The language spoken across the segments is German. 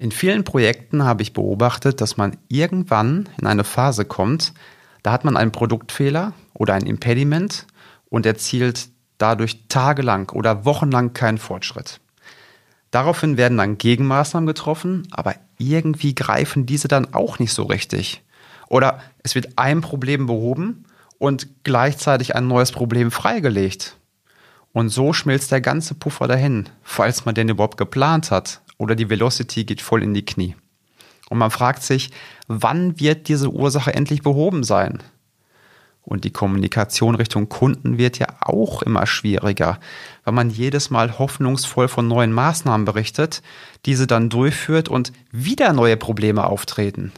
In vielen Projekten habe ich beobachtet, dass man irgendwann in eine Phase kommt, da hat man einen Produktfehler oder ein Impediment und erzielt dadurch tagelang oder wochenlang keinen Fortschritt. Daraufhin werden dann Gegenmaßnahmen getroffen, aber irgendwie greifen diese dann auch nicht so richtig. Oder es wird ein Problem behoben und gleichzeitig ein neues Problem freigelegt. Und so schmilzt der ganze Puffer dahin, falls man den überhaupt geplant hat oder die Velocity geht voll in die Knie. Und man fragt sich, wann wird diese Ursache endlich behoben sein? Und die Kommunikation Richtung Kunden wird ja auch immer schwieriger, weil man jedes Mal hoffnungsvoll von neuen Maßnahmen berichtet, diese dann durchführt und wieder neue Probleme auftreten.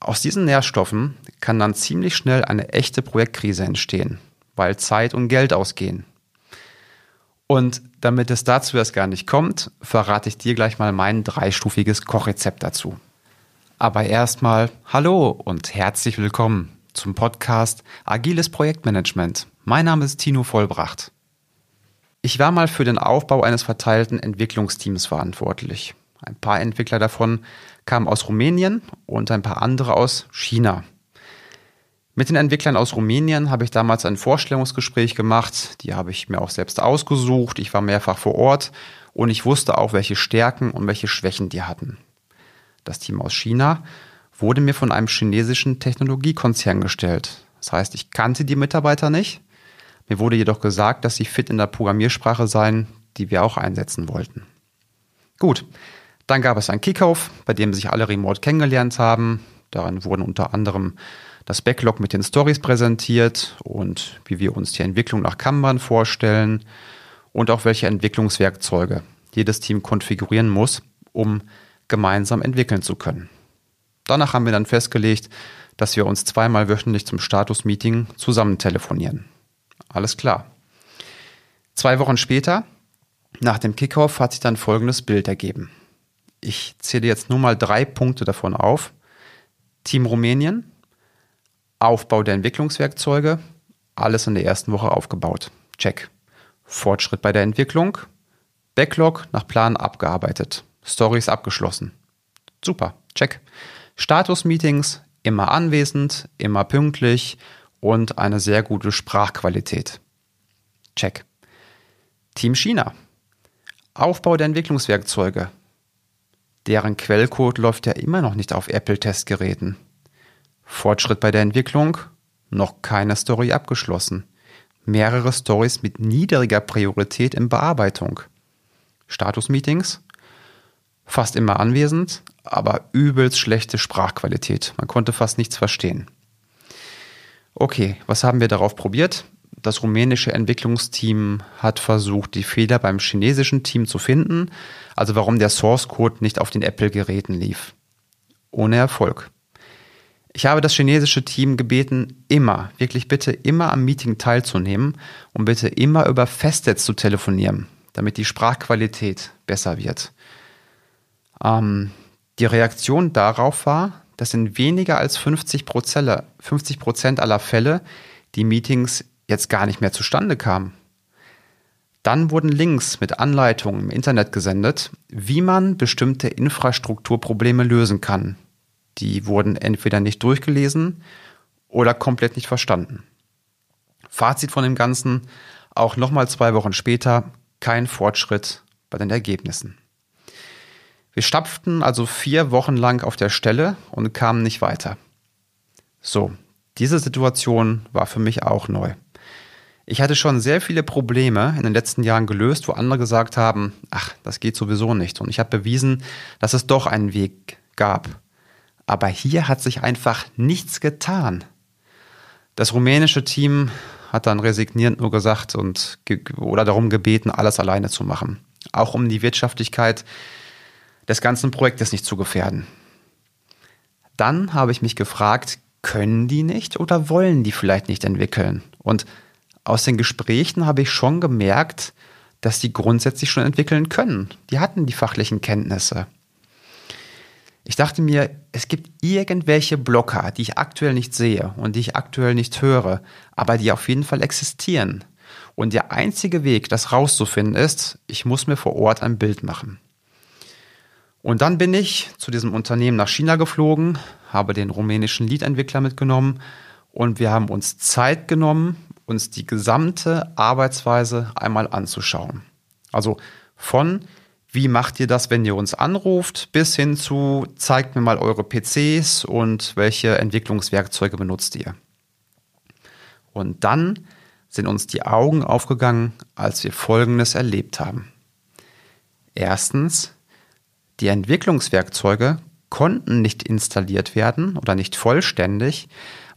Aus diesen Nährstoffen kann dann ziemlich schnell eine echte Projektkrise entstehen, weil Zeit und Geld ausgehen. Und damit es dazu erst gar nicht kommt, verrate ich dir gleich mal mein dreistufiges Kochrezept dazu. Aber erstmal Hallo und herzlich willkommen zum Podcast Agiles Projektmanagement. Mein Name ist Tino Vollbracht. Ich war mal für den Aufbau eines verteilten Entwicklungsteams verantwortlich. Ein paar Entwickler davon kamen aus Rumänien und ein paar andere aus China. Mit den Entwicklern aus Rumänien habe ich damals ein Vorstellungsgespräch gemacht. Die habe ich mir auch selbst ausgesucht. Ich war mehrfach vor Ort und ich wusste auch, welche Stärken und welche Schwächen die hatten. Das Team aus China wurde mir von einem chinesischen Technologiekonzern gestellt. Das heißt, ich kannte die Mitarbeiter nicht. Mir wurde jedoch gesagt, dass sie fit in der Programmiersprache seien, die wir auch einsetzen wollten. Gut, dann gab es einen Kickoff, bei dem sich alle remote kennengelernt haben. Darin wurden unter anderem das Backlog mit den Stories präsentiert und wie wir uns die Entwicklung nach Kanban vorstellen und auch welche Entwicklungswerkzeuge jedes Team konfigurieren muss, um gemeinsam entwickeln zu können. Danach haben wir dann festgelegt, dass wir uns zweimal wöchentlich zum Status-Meeting zusammen telefonieren. Alles klar. Zwei Wochen später, nach dem Kickoff, hat sich dann folgendes Bild ergeben. Ich zähle jetzt nur mal drei Punkte davon auf. Team Rumänien, Aufbau der Entwicklungswerkzeuge, alles in der ersten Woche aufgebaut. Check. Fortschritt bei der Entwicklung, Backlog nach Plan abgearbeitet, Stories abgeschlossen. Super, check. Status-Meetings immer anwesend, immer pünktlich und eine sehr gute Sprachqualität. Check. Team China. Aufbau der Entwicklungswerkzeuge. Deren Quellcode läuft ja immer noch nicht auf Apple-Testgeräten. Fortschritt bei der Entwicklung, noch keine Story abgeschlossen. Mehrere Stories mit niedriger Priorität in Bearbeitung. Status-Meetings, fast immer anwesend, aber übelst schlechte Sprachqualität. Man konnte fast nichts verstehen. Okay, was haben wir darauf probiert? Das rumänische Entwicklungsteam hat versucht, die Fehler beim chinesischen Team zu finden, also warum der Source Code nicht auf den Apple-Geräten lief. Ohne Erfolg. Ich habe das chinesische Team gebeten, immer, wirklich bitte immer am Meeting teilzunehmen und bitte immer über Festnetz zu telefonieren, damit die Sprachqualität besser wird. Ähm, die Reaktion darauf war, dass in weniger als 50 Prozent, 50 Prozent aller Fälle die Meetings jetzt gar nicht mehr zustande kamen. Dann wurden Links mit Anleitungen im Internet gesendet, wie man bestimmte Infrastrukturprobleme lösen kann, die wurden entweder nicht durchgelesen oder komplett nicht verstanden. Fazit von dem Ganzen, auch nochmal zwei Wochen später kein Fortschritt bei den Ergebnissen. Wir stapften also vier Wochen lang auf der Stelle und kamen nicht weiter. So, diese Situation war für mich auch neu. Ich hatte schon sehr viele Probleme in den letzten Jahren gelöst, wo andere gesagt haben, ach, das geht sowieso nicht. Und ich habe bewiesen, dass es doch einen Weg gab. Aber hier hat sich einfach nichts getan. Das rumänische Team hat dann resignierend nur gesagt und oder darum gebeten, alles alleine zu machen. Auch um die Wirtschaftlichkeit des ganzen Projektes nicht zu gefährden. Dann habe ich mich gefragt, können die nicht oder wollen die vielleicht nicht entwickeln? Und aus den Gesprächen habe ich schon gemerkt, dass die grundsätzlich schon entwickeln können. Die hatten die fachlichen Kenntnisse. Ich dachte mir, es gibt irgendwelche Blocker, die ich aktuell nicht sehe und die ich aktuell nicht höre, aber die auf jeden Fall existieren. Und der einzige Weg, das rauszufinden, ist, ich muss mir vor Ort ein Bild machen. Und dann bin ich zu diesem Unternehmen nach China geflogen, habe den rumänischen Lead-Entwickler mitgenommen und wir haben uns Zeit genommen, uns die gesamte Arbeitsweise einmal anzuschauen. Also von wie macht ihr das, wenn ihr uns anruft, bis hin zu zeigt mir mal eure PCs und welche Entwicklungswerkzeuge benutzt ihr. Und dann sind uns die Augen aufgegangen, als wir Folgendes erlebt haben. Erstens, die Entwicklungswerkzeuge konnten nicht installiert werden oder nicht vollständig,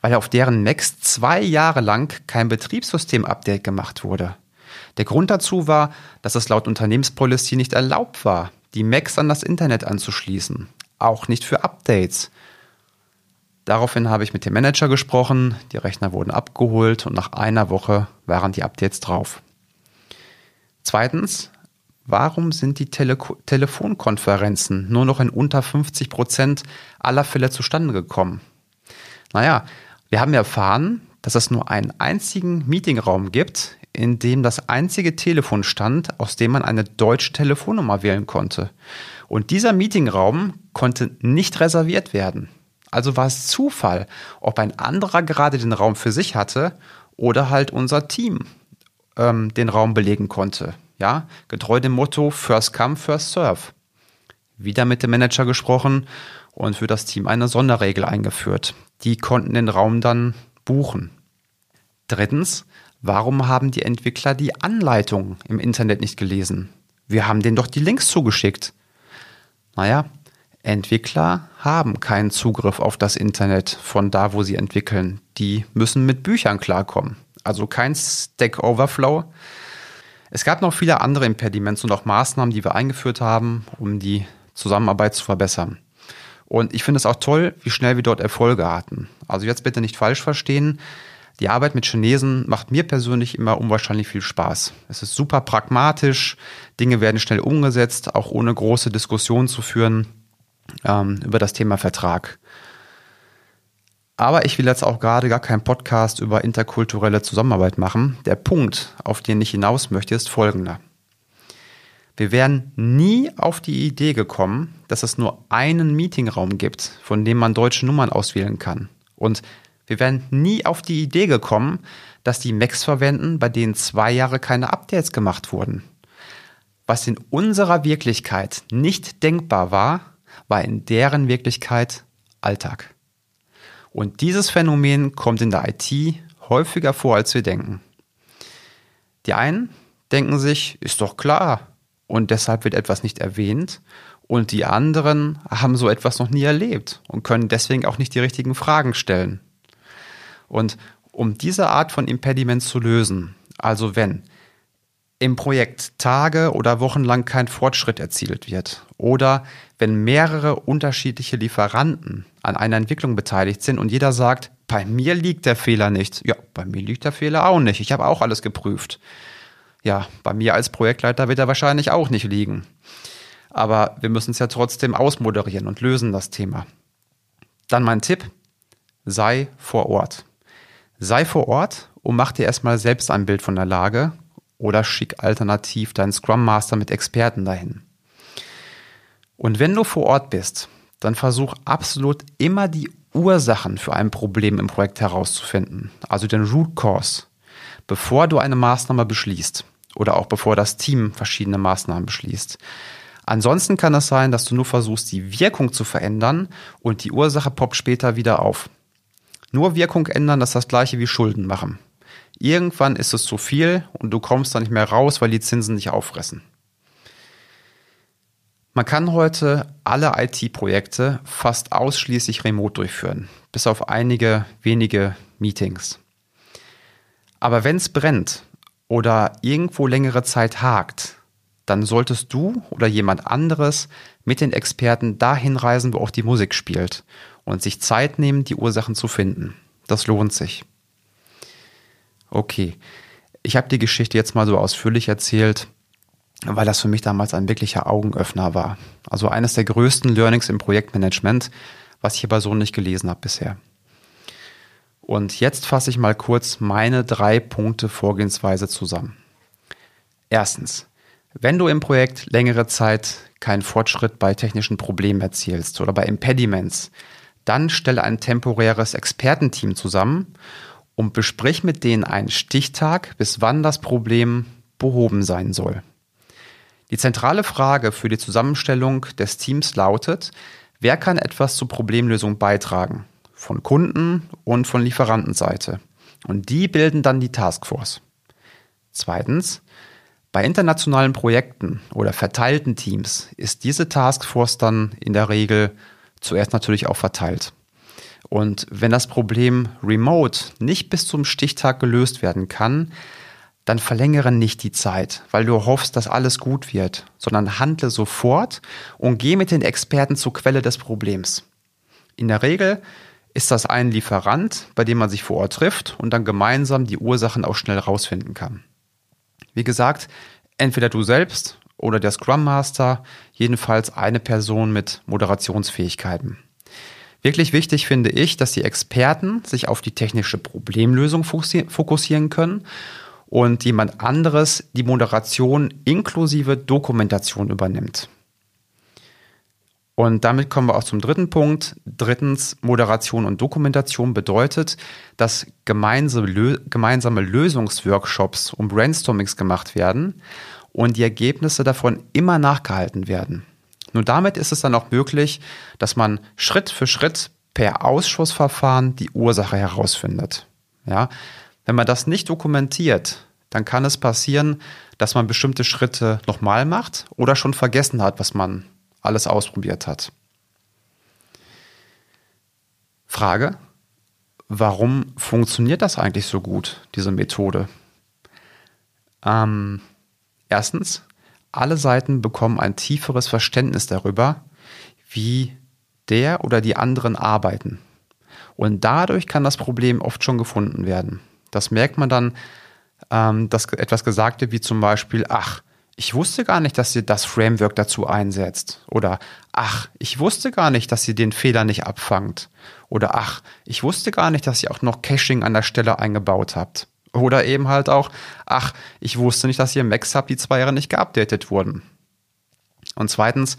weil auf deren Macs zwei Jahre lang kein Betriebssystem-Update gemacht wurde. Der Grund dazu war, dass es laut Unternehmenspolicy nicht erlaubt war, die Macs an das Internet anzuschließen, auch nicht für Updates. Daraufhin habe ich mit dem Manager gesprochen, die Rechner wurden abgeholt und nach einer Woche waren die Updates drauf. Zweitens, warum sind die Tele Telefonkonferenzen nur noch in unter 50 Prozent aller Fälle zustande gekommen? Naja, wir haben erfahren, dass es nur einen einzigen Meetingraum gibt, in dem das einzige Telefon stand, aus dem man eine deutsche Telefonnummer wählen konnte. Und dieser Meetingraum konnte nicht reserviert werden. Also war es Zufall, ob ein anderer gerade den Raum für sich hatte oder halt unser Team ähm, den Raum belegen konnte. Ja, getreu dem Motto First Come, First Serve. Wieder mit dem Manager gesprochen und für das Team eine Sonderregel eingeführt. Die konnten den Raum dann buchen. Drittens, warum haben die Entwickler die Anleitung im Internet nicht gelesen? Wir haben denen doch die Links zugeschickt. Naja, Entwickler haben keinen Zugriff auf das Internet von da, wo sie entwickeln. Die müssen mit Büchern klarkommen. Also kein Stack Overflow. Es gab noch viele andere Impediments und auch Maßnahmen, die wir eingeführt haben, um die Zusammenarbeit zu verbessern. Und ich finde es auch toll, wie schnell wir dort Erfolge hatten. Also jetzt bitte nicht falsch verstehen. Die Arbeit mit Chinesen macht mir persönlich immer unwahrscheinlich viel Spaß. Es ist super pragmatisch, Dinge werden schnell umgesetzt, auch ohne große Diskussionen zu führen ähm, über das Thema Vertrag. Aber ich will jetzt auch gerade gar keinen Podcast über interkulturelle Zusammenarbeit machen. Der Punkt, auf den ich hinaus möchte, ist folgender. Wir wären nie auf die Idee gekommen, dass es nur einen Meetingraum gibt, von dem man deutsche Nummern auswählen kann. Und wir wären nie auf die Idee gekommen, dass die Macs verwenden, bei denen zwei Jahre keine Updates gemacht wurden. Was in unserer Wirklichkeit nicht denkbar war, war in deren Wirklichkeit Alltag. Und dieses Phänomen kommt in der IT häufiger vor, als wir denken. Die einen denken sich, ist doch klar, und deshalb wird etwas nicht erwähnt. Und die anderen haben so etwas noch nie erlebt und können deswegen auch nicht die richtigen Fragen stellen. Und um diese Art von Impediment zu lösen, also wenn im Projekt Tage oder Wochen lang kein Fortschritt erzielt wird oder wenn mehrere unterschiedliche Lieferanten an einer Entwicklung beteiligt sind und jeder sagt, bei mir liegt der Fehler nicht. Ja, bei mir liegt der Fehler auch nicht. Ich habe auch alles geprüft. Ja, bei mir als Projektleiter wird er wahrscheinlich auch nicht liegen. Aber wir müssen es ja trotzdem ausmoderieren und lösen das Thema. Dann mein Tipp, sei vor Ort. Sei vor Ort und mach dir erstmal selbst ein Bild von der Lage oder schick alternativ deinen Scrum Master mit Experten dahin. Und wenn du vor Ort bist, dann versuch absolut immer die Ursachen für ein Problem im Projekt herauszufinden, also den Root Cause, bevor du eine Maßnahme beschließt oder auch bevor das Team verschiedene Maßnahmen beschließt. Ansonsten kann es sein, dass du nur versuchst, die Wirkung zu verändern und die Ursache poppt später wieder auf. Nur Wirkung ändern, das ist das gleiche wie Schulden machen. Irgendwann ist es zu viel und du kommst da nicht mehr raus, weil die Zinsen dich auffressen. Man kann heute alle IT-Projekte fast ausschließlich remote durchführen, bis auf einige wenige Meetings. Aber wenn es brennt oder irgendwo längere Zeit hakt, dann solltest du oder jemand anderes mit den Experten dahin reisen, wo auch die Musik spielt und sich Zeit nehmen, die Ursachen zu finden. Das lohnt sich. Okay, ich habe die Geschichte jetzt mal so ausführlich erzählt, weil das für mich damals ein wirklicher Augenöffner war. Also eines der größten Learnings im Projektmanagement, was ich aber so nicht gelesen habe bisher. Und jetzt fasse ich mal kurz meine drei Punkte Vorgehensweise zusammen. Erstens, Wenn du im Projekt längere Zeit keinen Fortschritt bei technischen Problemen erzielst oder bei Impediments, dann stelle ein temporäres Expertenteam zusammen und besprich mit denen einen Stichtag, bis wann das Problem behoben sein soll. Die zentrale Frage für die Zusammenstellung des Teams lautet, wer kann etwas zur Problemlösung beitragen? Von Kunden und von Lieferantenseite. Und die bilden dann die Taskforce. Zweitens, bei internationalen Projekten oder verteilten Teams ist diese Taskforce dann in der Regel zuerst natürlich auch verteilt. Und wenn das Problem remote nicht bis zum Stichtag gelöst werden kann, dann verlängere nicht die Zeit, weil du hoffst, dass alles gut wird, sondern handle sofort und geh mit den Experten zur Quelle des Problems. In der Regel ist das ein Lieferant, bei dem man sich vor Ort trifft und dann gemeinsam die Ursachen auch schnell rausfinden kann. Wie gesagt, entweder du selbst oder der Scrum Master, jedenfalls eine Person mit Moderationsfähigkeiten. Wirklich wichtig finde ich, dass die Experten sich auf die technische Problemlösung fokussieren können und jemand anderes die Moderation inklusive Dokumentation übernimmt. Und damit kommen wir auch zum dritten Punkt. Drittens, Moderation und Dokumentation bedeutet, dass gemeinsame, Lösungsworkshops und Brainstormings gemacht werden und die Ergebnisse davon immer nachgehalten werden. Nur damit ist es dann auch möglich, dass man Schritt für Schritt per Ausschussverfahren die Ursache herausfindet. Ja, wenn man das nicht dokumentiert, dann kann es passieren, dass man bestimmte Schritte nochmal macht oder schon vergessen hat, was man alles ausprobiert hat. Frage, warum funktioniert das eigentlich so gut, diese Methode? Ähm, erstens, alle Seiten bekommen ein tieferes Verständnis darüber, wie der oder die anderen arbeiten. Und dadurch kann das Problem oft schon gefunden werden. Das merkt man dann, ähm, dass etwas gesagt wird, wie zum Beispiel, ach, ich wusste gar nicht, dass sie das Framework dazu einsetzt. Oder ach, ich wusste gar nicht, dass sie den Fehler nicht abfangt. Oder ach, ich wusste gar nicht, dass ihr auch noch Caching an der Stelle eingebaut habt. Oder eben halt auch, ach, ich wusste nicht, dass ihr Macs habt, die zwei Jahre nicht geupdatet wurden. Und zweitens,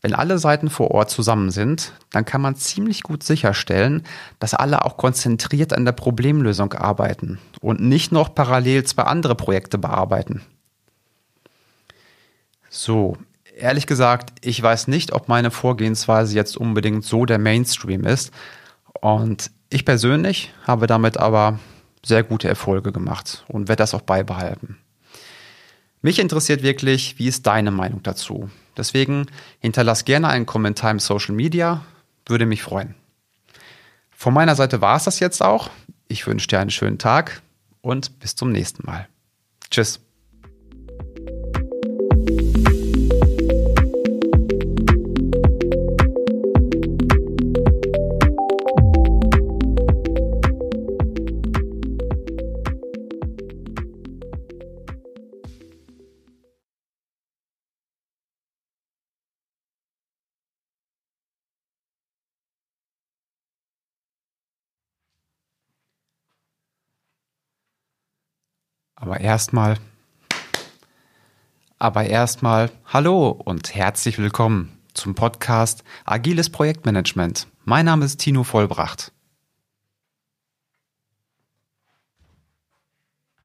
wenn alle Seiten vor Ort zusammen sind, dann kann man ziemlich gut sicherstellen, dass alle auch konzentriert an der Problemlösung arbeiten und nicht noch parallel zwei andere Projekte bearbeiten. So, ehrlich gesagt, ich weiß nicht, ob meine Vorgehensweise jetzt unbedingt so der Mainstream ist. Und ich persönlich habe damit aber sehr gute Erfolge gemacht und werde das auch beibehalten. Mich interessiert wirklich, wie ist deine Meinung dazu? Deswegen hinterlass gerne einen Kommentar im Social Media, würde mich freuen. Von meiner Seite war es das jetzt auch. Ich wünsche dir einen schönen Tag und bis zum nächsten Mal. Tschüss. Aber erstmal, aber erstmal, hallo und herzlich willkommen zum Podcast Agiles Projektmanagement. Mein Name ist Tino Vollbracht.